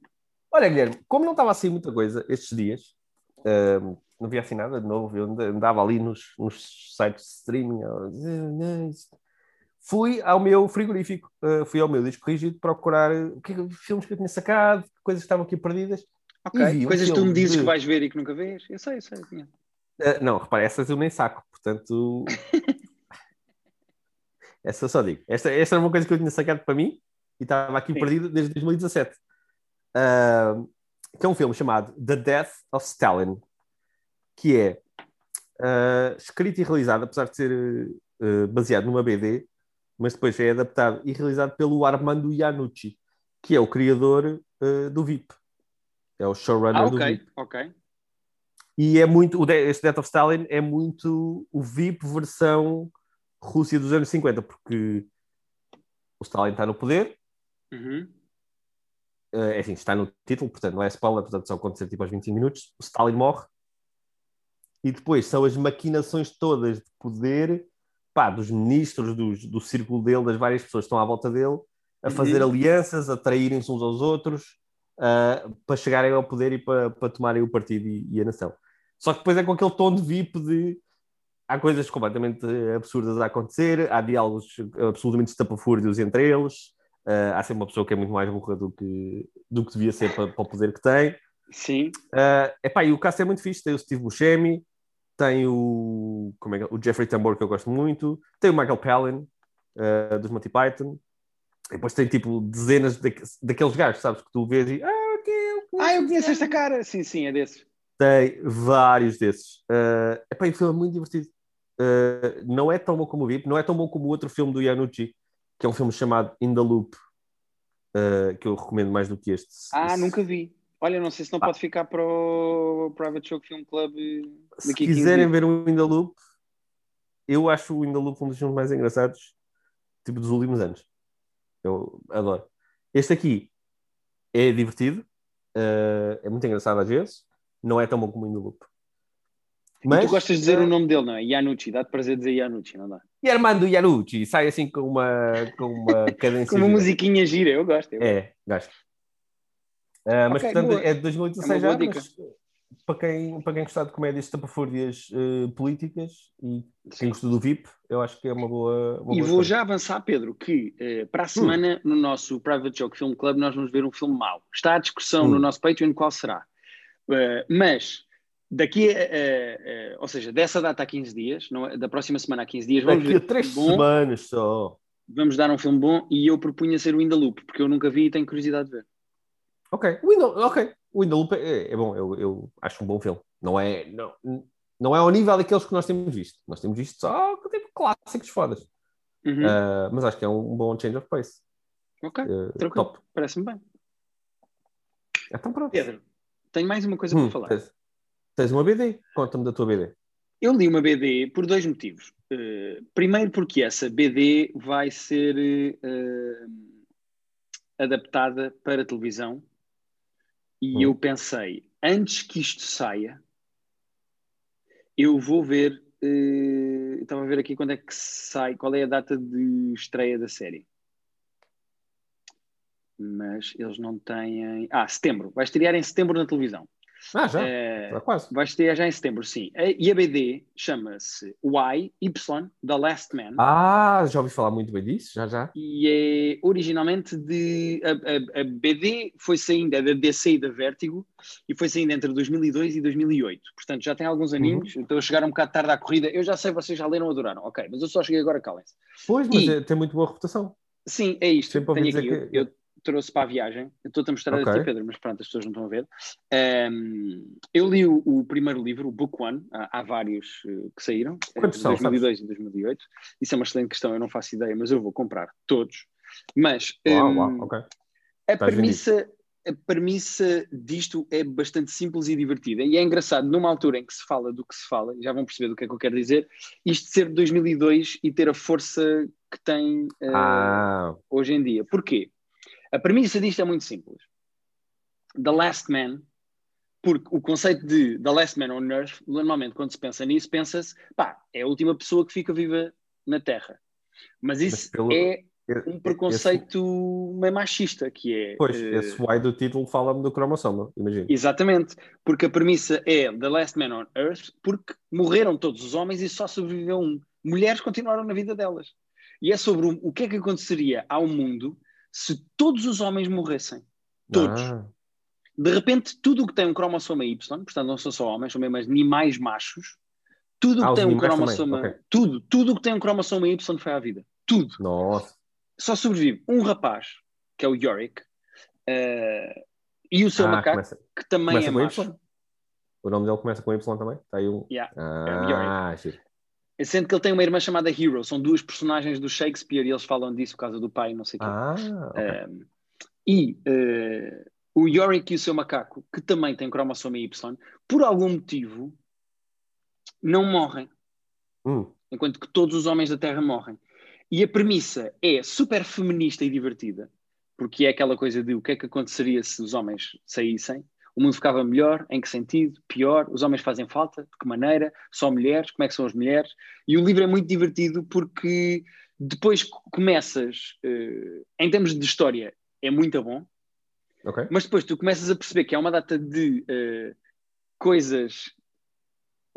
Olha, Guilherme, como não estava assim muita coisa estes dias, uh, não vi assim nada de novo. Eu andava ali nos, nos sites de streaming. Fui ao meu frigorífico, uh, fui ao meu disco rígido procurar uh, que, filmes que eu tinha sacado, coisas que estavam aqui perdidas. Ok, coisas que tu me dizes de... que vais ver e que nunca vês. Eu sei, eu sei. Uh, não, repara, essas eu nem saco, portanto. essa eu só digo. Esta, esta era uma coisa que eu tinha sacado para mim e estava aqui Sim. perdida desde 2017. Uh, que é um filme chamado The Death of Stalin, que é uh, escrito e realizado, apesar de ser uh, baseado numa BD, mas depois é adaptado e realizado pelo Armando Iannucci, que é o criador uh, do VIP. É o showrunner ah, okay, do VIP. Ok, E é muito, este Death of Stalin é muito o VIP versão Rússia dos anos 50, porque o Stalin está no poder. Uhum. é assim, está no título, portanto não é spoiler, portanto só acontecer tipo aos 25 minutos. O Stalin morre e depois são as maquinações todas de poder pá, dos ministros, dos, do círculo dele, das várias pessoas que estão à volta dele, a fazer uhum. alianças, a traírem-se uns aos outros, uh, para chegarem ao poder e para, para tomarem o partido e, e, a nação. Só que depois é com aquele tom de VIP de há coisas completamente absurdas a acontecer, há diálogos absolutamente estapafúrdios entre eles, uh, há sempre uma pessoa que é muito mais burra do que, do que devia ser para, para o poder que tem. Sim. Uh, epá, e o cast é muito fixe, tem o Steve Buscemi, tem o, como é, é, o Jeffrey Tambor, que eu gosto muito, tem o Michael Palin, uh, dos Monty Python, e depois tem tipo dezenas de, daqueles gajos, sabes, que tu vês e ah, ok, eu ah, eu conheço esta cara, sim, sim, é desses. Tem vários desses. Uh, epá, o filme é muito divertido. Uh, não é tão bom como o VIP, não é tão bom como o outro filme do Yanucci, que é um filme chamado In the Loop, uh, que eu recomendo mais do que este. Ah, nunca vi. Olha, não sei se não ah. pode ficar para o Private Show Film Club. Se quiserem ver o In the Loop, eu acho o In the Loop um dos filmes mais engraçados tipo dos últimos anos. Eu adoro. Este aqui é divertido, uh, é muito engraçado às vezes, não é tão bom como o In the Loop. Mas, e tu gostas de dizer uh, o nome dele, não é? Yanucci, dá-te prazer dizer Yanucci, não dá? E Armando Yanucci, sai assim com uma, com uma cadência. com uma musiquinha gira, eu gosto. Eu é, gosto. Uh, mas okay, portanto boa. é de 2016 é já. Mas, para quem, para quem gostar de comédias tapafúrdias uh, políticas e quem gosta do VIP, eu acho que é uma boa. Uma e boa vou já avançar, Pedro, que uh, para a semana hum. no nosso Private Joke Film Club nós vamos ver um filme mau. Está à discussão hum. no nosso Patreon qual será. Uh, mas daqui a, ou seja, dessa data a 15 dias, não, é, da próxima semana a 15 dias, vamos daqui ver. a 3 um semanas só. Vamos dar um filme bom e eu propunha ser o In the Loop, porque eu nunca vi e tenho curiosidade de ver. Ok, Window, ok. O Window é, é, bom, eu, eu acho um bom filme. Não é, não, não é ao nível daqueles que nós temos visto. Nós temos visto só tipo, clássicos fodas. Uhum. Uh, mas acho que é um bom change of pace. Ok, uh, tranquilo. Parece-me bem. Então pronto. Pedro, tenho mais uma coisa hum, para falar. Tens, tens uma BD? Conta-me da tua BD. Eu li uma BD por dois motivos. Uh, primeiro porque essa BD vai ser uh, adaptada para televisão e hum. eu pensei, antes que isto saia, eu vou ver. Uh, estava a ver aqui quando é que sai, qual é a data de estreia da série. Mas eles não têm. Ah, setembro. Vai estrear em setembro na televisão. Ah, já? É, quase. Vai estrear já em setembro, sim. E a BD chama-se Y, Y, The Last Man. Ah, já ouvi falar muito bem disso, já, já. E é originalmente de. A, a, a BD foi saindo, é da DC e da Vertigo, e foi saindo entre 2002 e 2008. Portanto, já tem alguns aninhos, uhum. então chegaram um bocado tarde à corrida. Eu já sei, vocês já leram, adoraram. Ok, mas eu só cheguei agora, calem-se. Pois, mas e, é, tem muito boa reputação. Sim, é isto. Sempre Tenho aqui, que... eu, trouxe para a viagem. Estou-te a mostrar okay. a ti, Pedro, mas pronto, as pessoas não estão a ver. Um, eu li o, o, primeiro livro, o Book One, há, há vários uh, que saíram, eh, Quantos em 2002 e 2008. Isso é uma excelente questão, eu não faço ideia, mas eu vou comprar todos. Mas uau, um, uau, okay. a, premissa, a premissa disto é bastante simples e divertida. E é engraçado, numa altura em que se fala do que se fala, já vão perceber do que é que eu quero dizer, isto ser de 2002 e ter a força que tem uh, ah. hoje em dia. Porquê? A premissa disto é muito simples. The Last Man, porque o conceito de The Last Man on Earth, normalmente quando se pensa nisso, pensa-se, pá, é a última pessoa que fica viva na Terra. Mas isso Mas pelo, é um preconceito esse, meio machista, que é... Pois, uh, esse why do título fala-me do cromossoma, imagino. Exatamente, porque a premissa é The Last Man on Earth, porque morreram todos os homens e só sobreviveu um. Mulheres continuaram na vida delas. E é sobre o, o que é que aconteceria ao mundo se todos os homens morressem, todos, ah. de repente tudo o que tem um cromossoma Y, portanto não são só homens, são mesmo animais machos, tudo ah, que tem um cromossoma, okay. tudo, tudo que tem um cromossoma Y foi à vida, tudo. Nossa. Só sobrevive um rapaz, que é o Yorick, uh, e o seu ah, macaco, começa, que também é macho. Y? O nome dele começa com Y também? Está aí um. Yeah, ah, é Sendo que ele tem uma irmã chamada Hero, são duas personagens do Shakespeare e eles falam disso por causa do pai, não sei o quê. Ah, okay. um, e uh, o Yorick e o seu macaco, que também tem cromossoma Y, por algum motivo não morrem. Hum. Enquanto que todos os homens da Terra morrem. E a premissa é super feminista e divertida, porque é aquela coisa de o que é que aconteceria se os homens saíssem o mundo ficava melhor, em que sentido, pior, os homens fazem falta, de que maneira, só mulheres, como é que são as mulheres, e o livro é muito divertido porque depois começas, uh, em termos de história, é muito bom, okay. mas depois tu começas a perceber que há uma data de uh, coisas,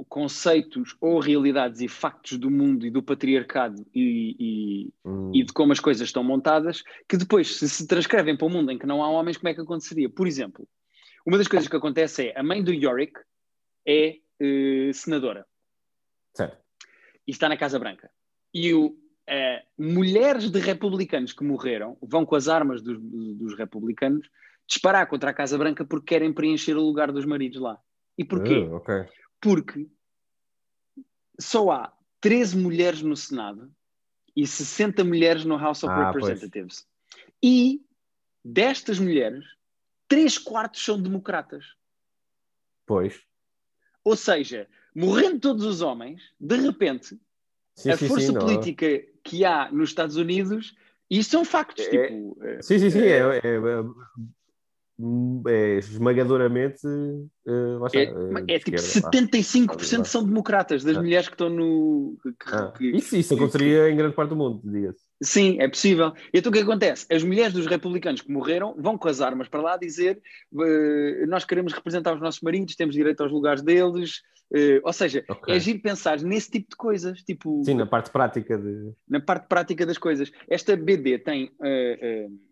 conceitos ou realidades e factos do mundo e do patriarcado e, e, hum. e de como as coisas estão montadas, que depois, se se transcrevem para o um mundo em que não há homens, como é que aconteceria? Por exemplo, uma das coisas que acontece é a mãe do Yorick é uh, senadora. Certo. E está na Casa Branca. E o, uh, mulheres de republicanos que morreram vão com as armas dos, dos, republicanos disparar contra a Casa Branca porque querem preencher o lugar dos maridos lá. E porquê? Uh, okay. Porque só há 13 mulheres no Senado e 60 mulheres no House of ah, Representatives. Pois. E destas mulheres, três quartos são democratas. Pois. Ou seja, morrendo todos os homens, de repente, sim, a sim, força sim, política não. que há nos Estados Unidos, e isso são factos. É, tipo, é, sim, sim, sim. É, é, é, é esmagadoramente. Uh, é, é tipo 75% ah, são democratas das mulheres que estão no. Que, ah, que, isso, isso aconteceria em grande parte do mundo, diga-se. Sim, é possível. Então o que acontece? As mulheres dos republicanos que morreram vão com as armas para lá dizer uh, nós queremos representar os nossos maridos, temos direito aos lugares deles. Uh, ou seja, okay. é giro pensar nesse tipo de coisas. Tipo, Sim, na parte prática. De... Na parte prática das coisas. Esta BD tem. Uh,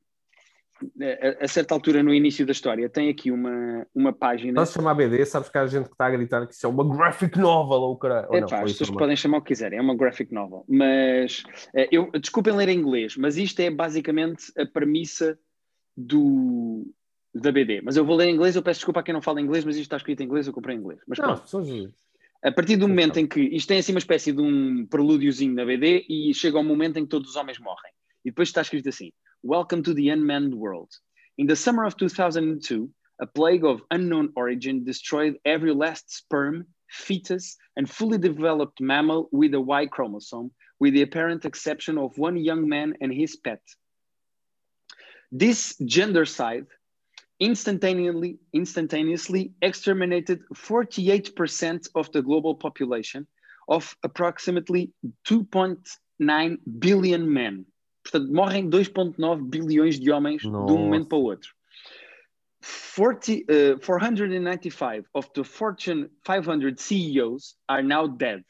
a, a, certa altura no início da história, tem aqui uma, uma página. Posso chamar BD? Sabes que há gente que está a gritar que isso é uma graphic novel ou caralho. É pá, as pessoas podem chamar o que quiserem, é uma graphic novel. Mas eu desculpem ler em inglês, mas isto é basicamente a premissa do, da BD. Mas eu vou ler em inglês, eu peço desculpa a quem não fala inglês, mas isto está escrito em inglês, eu comprei em inglês. Mas não, pronto. A partir do momento em que isto tem assim uma espécie de um prelúdiozinho na BD e chega ao momento em que todos os homens morrem. E depois está escrito assim: Welcome to the unmanned world. In the summer of 2002, a plague of unknown origin destroyed every last sperm, fetus, and fully developed mammal with a Y chromosome, with the apparent exception of one young man and his pet. This gendercide instantaneously, instantaneously exterminated 48% of the global population of approximately 2.9 billion men. Portanto, morrem 2,9 bilhões de homens Nossa. de um momento para o outro. 40, uh, 495 of the Fortune 500 CEOs are now dead,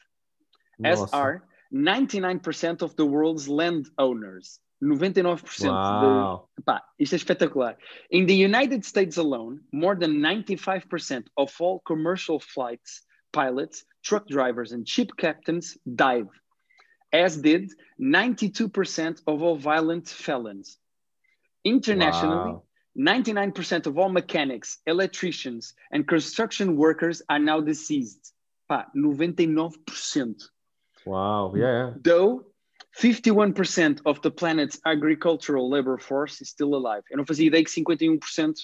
Nossa. as are 99% of the world's landowners. 99% wow. de. Pá, isto é espetacular. In the United States alone, more than 95% of all commercial flights, pilots, truck drivers, and ship captains died as did 92% of all violent felons. Internationally, wow. 99% of all mechanics, electricians, and construction workers are now deceased. Pá, 99%. Wow, yeah. Though 51% of the planet's agricultural labor force is still alive. Eu não fazia ideia que 51%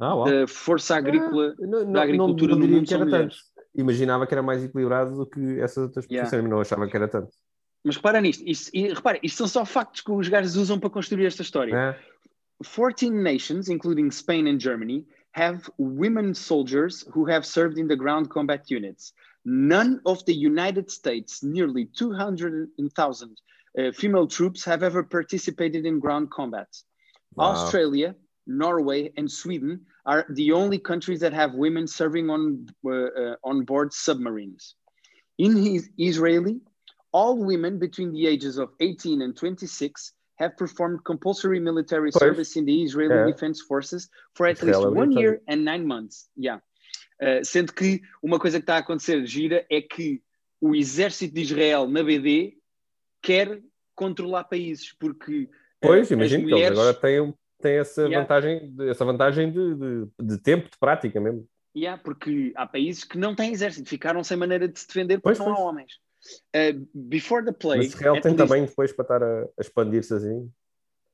ah, wow. da força agrícola ah, não, da agricultura não, não, no mundo que era tanto. Imaginava que era mais equilibrado do que essas outras profissões, yeah. não achava que era tanto. Mas repara nisto, isto, e, repara, isto são só factos que os gajos usam para construir esta história. É. 14 nations, including Spain and Germany, have women soldiers who have served in the ground combat units. None of the United States' nearly 200,000 uh, female troops have ever participated in ground combat. Wow. Australia, Norway, and Sweden are the only countries that have women serving on uh, uh, on board submarines. In his Israeli, all women between the ages of 18 and 26 have performed compulsory military pois. service in the Israeli é. Defense Forces for at least one year and nine months. Yeah. Uh, sendo que uma coisa que está a acontecer gira é que o exército de Israel na BD quer controlar países, porque. Uh, pois, imagino mulheres... que eles agora têm, têm essa, yeah. vantagem, essa vantagem de, de, de, tempo, de prática mesmo. Yeah, porque há países que não têm exército, ficaram sem maneira de se defender porque pois, não há homens. Uh, before the plague. Mas Israel tem também depois para estar a, a expandir-se assim.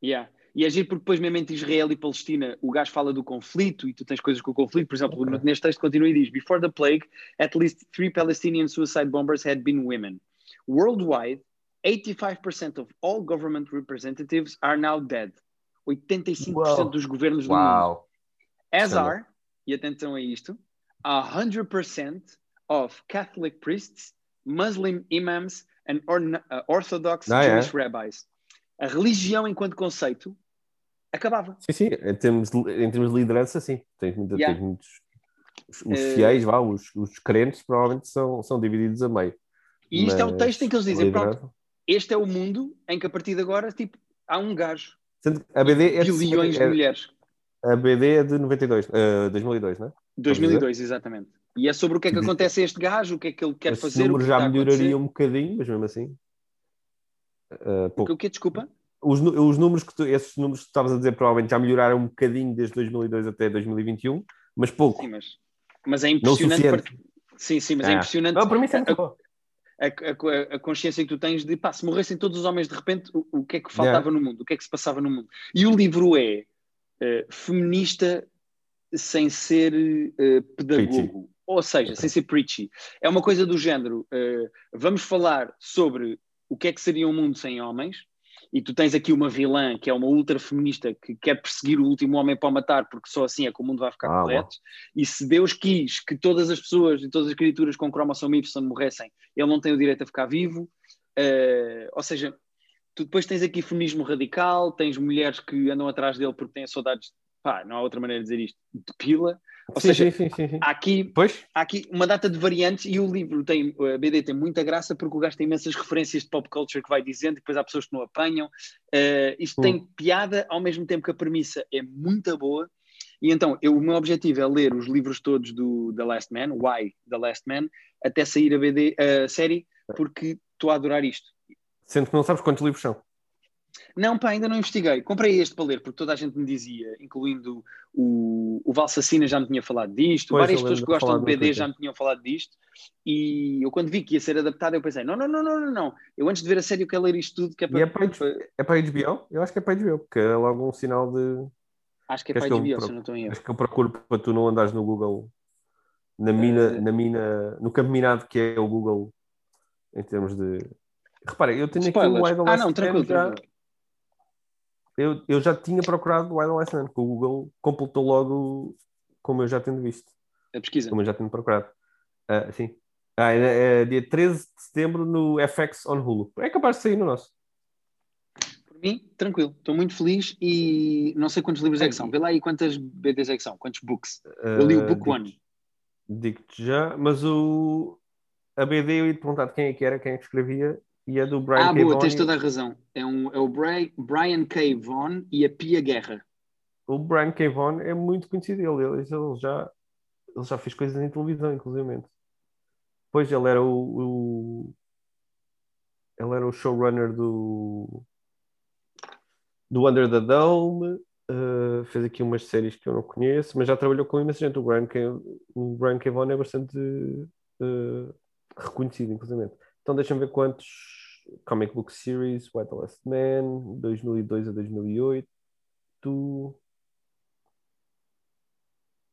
Yeah. E agir porque depois, mesmo entre Israel e Palestina, o gajo fala do conflito e tu tens coisas com o conflito. Por exemplo, okay. neste texto continua e diz: Before the plague, at least three Palestinian suicide bombers had been women. Worldwide, 85% of all government representatives are now dead. 85% wow. dos governos do wow. mundo. As are, e atenção a isto, 100% of Catholic priests Muslim imams and uh, Orthodox ah, Jewish é? rabbis. A religião enquanto conceito acabava. Sim, sim, em termos de, em termos de liderança, sim. Tem, yeah. muitos. Os, os uh, fiéis, vá, os, os crentes, provavelmente são, são divididos a meio. E isto Mas, é o texto em que eles dizem: pronto, este é o mundo em que a partir de agora tipo, há um gajo. A BD é bilhões de, de mulheres. A BD é de 92, uh, 2002, não é? 2002, exatamente. E é sobre o que é que acontece a este gajo, o que é que ele quer Esse fazer. O número já melhoraria um bocadinho, mas mesmo assim. Uh, pouco. O que desculpa? Os, os números que tu, esses números que estavas a dizer provavelmente já melhoraram um bocadinho desde 2002 até 2021, mas pouco. Sim, mas, mas é impressionante. Para... Sim, sim, mas é, é impressionante. Não, para mim é a, a, a, consciência que tu tens de pá, se morressem todos os homens de repente, o, o que é que faltava yeah. no mundo? O que é que se passava no mundo? E o livro é uh, feminista sem ser uh, pedagogo. Ou seja, sem ser preachy. É uma coisa do género: uh, vamos falar sobre o que é que seria um mundo sem homens, e tu tens aqui uma vilã que é uma ultra feminista que quer perseguir o último homem para o matar, porque só assim é que o mundo vai ficar ah, correto. E se Deus quis que todas as pessoas e todas as criaturas com cromossome Y morressem, ele não tem o direito a ficar vivo. Uh, ou seja, tu depois tens aqui feminismo radical, tens mulheres que andam atrás dele porque têm saudades, pá, não há outra maneira de dizer isto, de pila. Ou sim, seja, sim, sim, há aqui, Pois? há aqui uma data de variantes e o livro tem, a BD tem muita graça porque o gajo tem imensas referências de pop culture que vai dizendo depois há pessoas que não apanham. Uh, isto Hum. tem piada ao mesmo tempo que a premissa é muito boa. E então, eu, o meu objetivo é ler os livros todos do The Last Man, Why The Last Man, até sair a, BD, a série, porque estou a adorar isto. Sendo que não sabes quantos livros são. Não, pá, ainda não investiguei. Comprei este para ler, porque toda a gente me dizia, incluindo o, o Valsacina já me tinha falado disto, Pois, várias eu pessoas que gostam de BD já me tinham falado disto, e eu quando vi que ia ser adaptado, eu pensei, não, não, não, não, não, não. Eu antes de ver a série eu quero ler isto tudo, que é E para... é para, é para HBO? Eu acho que é para HBO, porque é logo um sinal de. Acho que é para eu HBO, pro- se eu não estou em erro. Acho que eu procuro para tu não andares no Google, na mina, Eh. na mina, no campo minado que é o Google, em termos de. Repara, eu tenho aqui o Spoilers. Idle Ah, não, tranquilo, já. tranquilo. Eu, eu já tinha procurado o Last Man, que o Google completou logo como eu já tendo visto, A pesquisa. como eu já tenho procurado. Ah, sim. Ah, é, é dia 13 de setembro no FX on Hulu. É capaz de sair no nosso. Por mim, tranquilo. Estou muito feliz e não sei quantos livros é que são. Vê lá aí quantas BDs é que são, quantos books. Eu li o Ah, book digo- one. Digo-te já, mas o a BD eu ia te perguntar de quem é que era, quem é que escrevia, e é do Brian Ah, K. boa, Vaughan tens e- toda a razão. É, um, é o Bri- Brian K. Vaughan e a Pia Guerra. O Brian K. Vaughan é muito conhecido ele, ele, ele já, ele já fez coisas em televisão, inclusive. Pois ele era o, o- ele era o showrunner do do Under the Dome, eh, fez aqui umas séries que eu não conheço, mas já trabalhou com imensa gente. O Brian K. O Brian K. Vaughan é bastante eh, reconhecido, inclusive. Então deixa-me ver quantos Comic Book Series, White the Last Man, 2002 a 2008.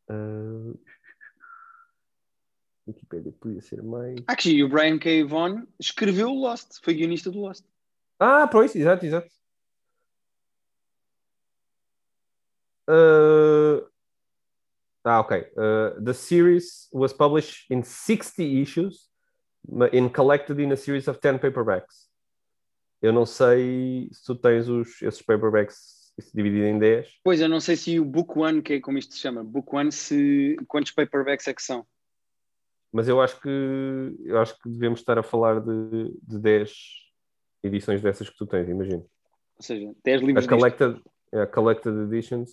Uh, Wikipedia podia ser mais. Actually, o Brian K. Vaughan escreveu o Lost, foi guionista do Lost. Ah, pois, exato, exato. Uh, ah, ok. Uh, the series was published in 60 issues and collected in a series of 10 paperbacks. Eu não sei se tu tens os, esses paperbacks divididos em 10. Pois, eu não sei se o Book One, que é como isto se chama, Book One, se, quantos paperbacks é que são? Mas eu acho que eu acho que devemos estar a falar de, de 10 edições dessas que tu tens, imagino. Ou seja, 10 A livros disto. collected, é, collected editions.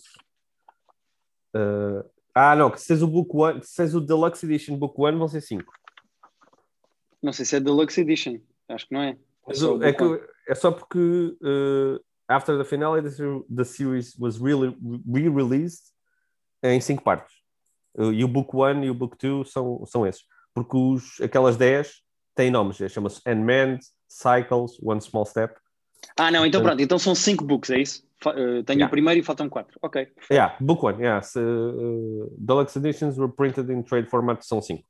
Uh, ah, não, que se tens o Book One, se tens o Deluxe Edition Book One, vão ser 5. Não sei se é Deluxe Edition, acho que não é. Mas é, One. que, é só porque uh, after the finale, the, ser- the series was really re-released em 5 partes. Uh, e o Book One e o Book Two são, são esses. Porque os, aquelas 10 têm nomes, é, chama-se Unmanned, Cycles, One Small Step. Ah, não, então pronto, então são 5 books, é isso? Uh, tenho Yeah. o primeiro e faltam 4. Ok. perfeito. Yeah, Book One, yeah. Uh, Deluxe Editions were printed in trade format, são 5.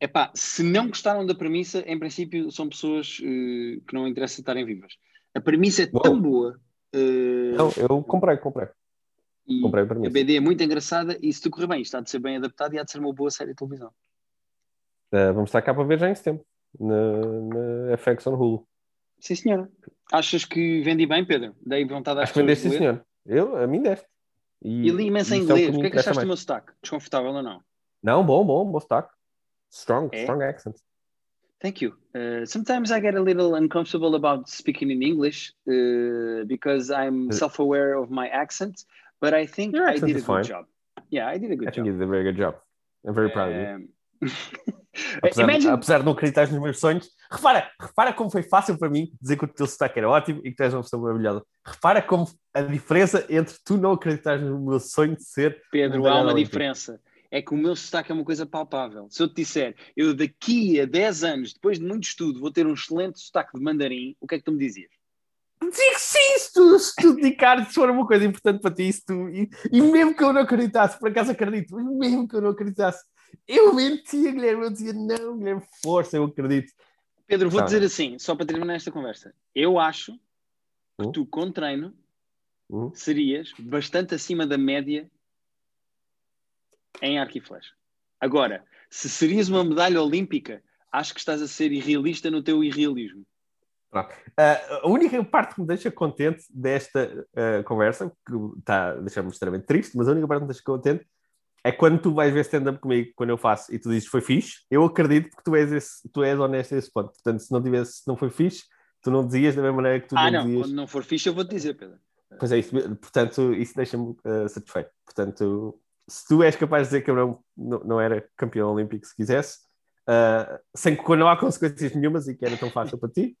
Epá, se não gostaram da premissa, em princípio são pessoas uh, que não interessa estarem vivas. A premissa é Uou. tão boa uh, Não, eu comprei, comprei. e Comprei a a premissa. BD é muito engraçada e se tu correr bem, isto há de ser bem adaptado e há de ser uma boa série de televisão. Uh, vamos estar cá para ver já em setembro, na, na FX on Hulu. Sim, senhora. Achas que vendi bem, Pedro? Dei vontade Acho que vendeste, de sim, senhor. Eu, a mim deste. E li imenso em é o inglês. O que é que achaste do meu sotaque? Desconfortável ou não? Não, bom, bom, bom sotaque. Strong, É? strong accent. Thank you. Uh, sometimes I get a little uncomfortable about speaking in English uh, because I'm self-aware of my accent, but I think Your I did a is good fine. job. Yeah, I did a good I think job. you did a very good job. I'm very proud of you. Um, Apesar, imagine, apesar de não acreditar nos meus sonhos, repara, repara como foi fácil para mim dizer que o teu sotaque era ótimo e que tu és uma pessoa maravilhosa. Repara como a diferença entre tu não acreditares no meu sonho de ser Pedro, há uma olímpico. É que o meu sotaque é uma coisa palpável. Se eu te disser, eu daqui a 10 anos, depois de muito estudo, vou ter um excelente sotaque de mandarim, o que é que tu me dizias? Digo sim, se tu, se tu dedicares, se for uma coisa importante para ti, se tu, e, e mesmo que eu não acreditasse, por acaso acredito, mas mesmo que eu não acreditasse, eu mentia, Guilherme, eu dizia, não, Guilherme, força, eu acredito. Pedro, vou Tá. dizer assim, só para terminar esta conversa. Eu acho que Hum? tu, com treino, Hum? serias bastante acima da média em arco e flecha. Agora, se serias uma medalha olímpica, acho que estás a ser irrealista no teu irrealismo. Uh, a única parte que me deixa contente desta uh, conversa, que está a deixar-me extremamente triste, mas a única parte que me deixa contente é quando tu vais ver stand-up comigo, quando eu faço, e tu dizes foi fixe, eu acredito que tu és, esse, tu és honesto a esse ponto. Portanto, se não tivesse, se não foi fixe, tu não dizias da mesma maneira que tu ah, não, não dizias. quando não for fixe, eu vou te dizer, Pedro. Pois é, isso, portanto, isso deixa-me uh, satisfeito. Portanto, se tu és capaz de dizer que eu não, não, era campeão olímpico se quisesse, uh, sem que não há consequências nenhumas e que era tão fácil para ti,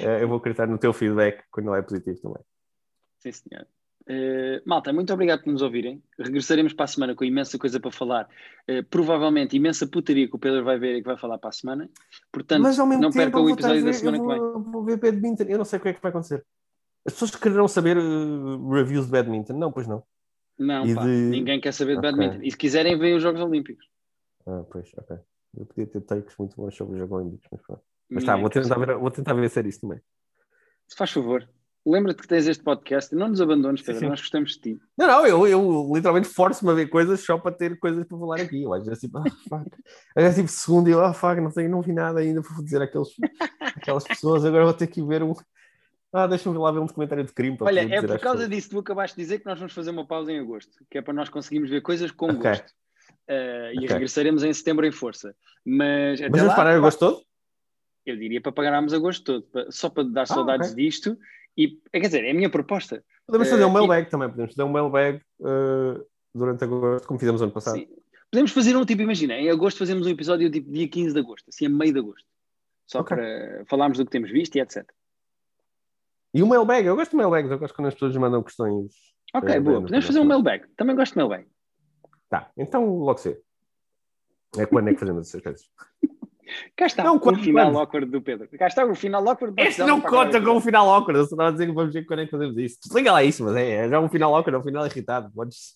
uh, eu vou acreditar no teu feedback quando não é positivo também. Sim, senhor. Uh, malta, muito obrigado por nos ouvirem. Regressaremos para a semana com imensa coisa para falar. Uh, provavelmente imensa putaria que o Pedro vai ver e que vai falar para a semana. Portanto, Mas ao mesmo não percam o episódio ver, da semana vou, que vem. Vou ver badminton. Eu não sei o que é que vai acontecer. As pessoas quererão saber uh, reviews de badminton. Não, pois não. Não, pá, de... ninguém quer saber de okay. badminton. E se quiserem, veem os Jogos Olímpicos. Ah, pois, ok. Eu podia ter takes muito bons sobre os Jogos Olímpicos, mas pronto. Mas tá, vou tentar, ver, vou tentar ver ser isso também. Se faz favor. Lembra-te que tens este podcast, não nos abandones, Pedro, sim, sim. nós gostamos de ti. Não, não, eu, eu literalmente forço-me a ver coisas só para ter coisas para falar aqui. Eu acho tipo, ah, fuck. É tipo segundo e eu, ah, fuck, não, tenho, não vi nada ainda para dizer àqueles, aquelas pessoas, agora vou ter que ver um. Ah, deixa-me lá ver um documentário de crime. Olha, é por causa disso que tu acabaste de dizer que nós vamos fazer uma pausa em agosto, que é para nós conseguirmos ver coisas com okay. gosto. Uh, e okay. regressaremos em setembro em força. Mas, Mas vamos parar agosto todo? Eu diria para pagarmos agosto todo, só para dar ah, saudades okay. disto e, quer dizer, é a minha proposta. Podemos fazer um eh, mailbag e... também, podemos fazer um mailbag uh, durante agosto, como fizemos ano passado. Sim. Podemos fazer um tipo, imagina, em agosto fazemos um episódio tipo dia 15 de agosto, assim a meio de agosto. Só okay. para falarmos do que temos visto e etc. E o mailbag, eu gosto de mailbags, eu gosto quando as pessoas mandam questões. Ok, uh, boa, podemos fazer um mailbag. Também gosto de mailbag. Tá, então logo sei. É quando é que fazemos essas coisas? Cá está não, o final awkward do Pedro. Cá está o final awkward do Este não conta com o final awkward. Eu só estava a dizer que vamos ver quando é que fazemos isso. Desliga lá isso, mas é, é já um final awkward, é um final irritado. Podes...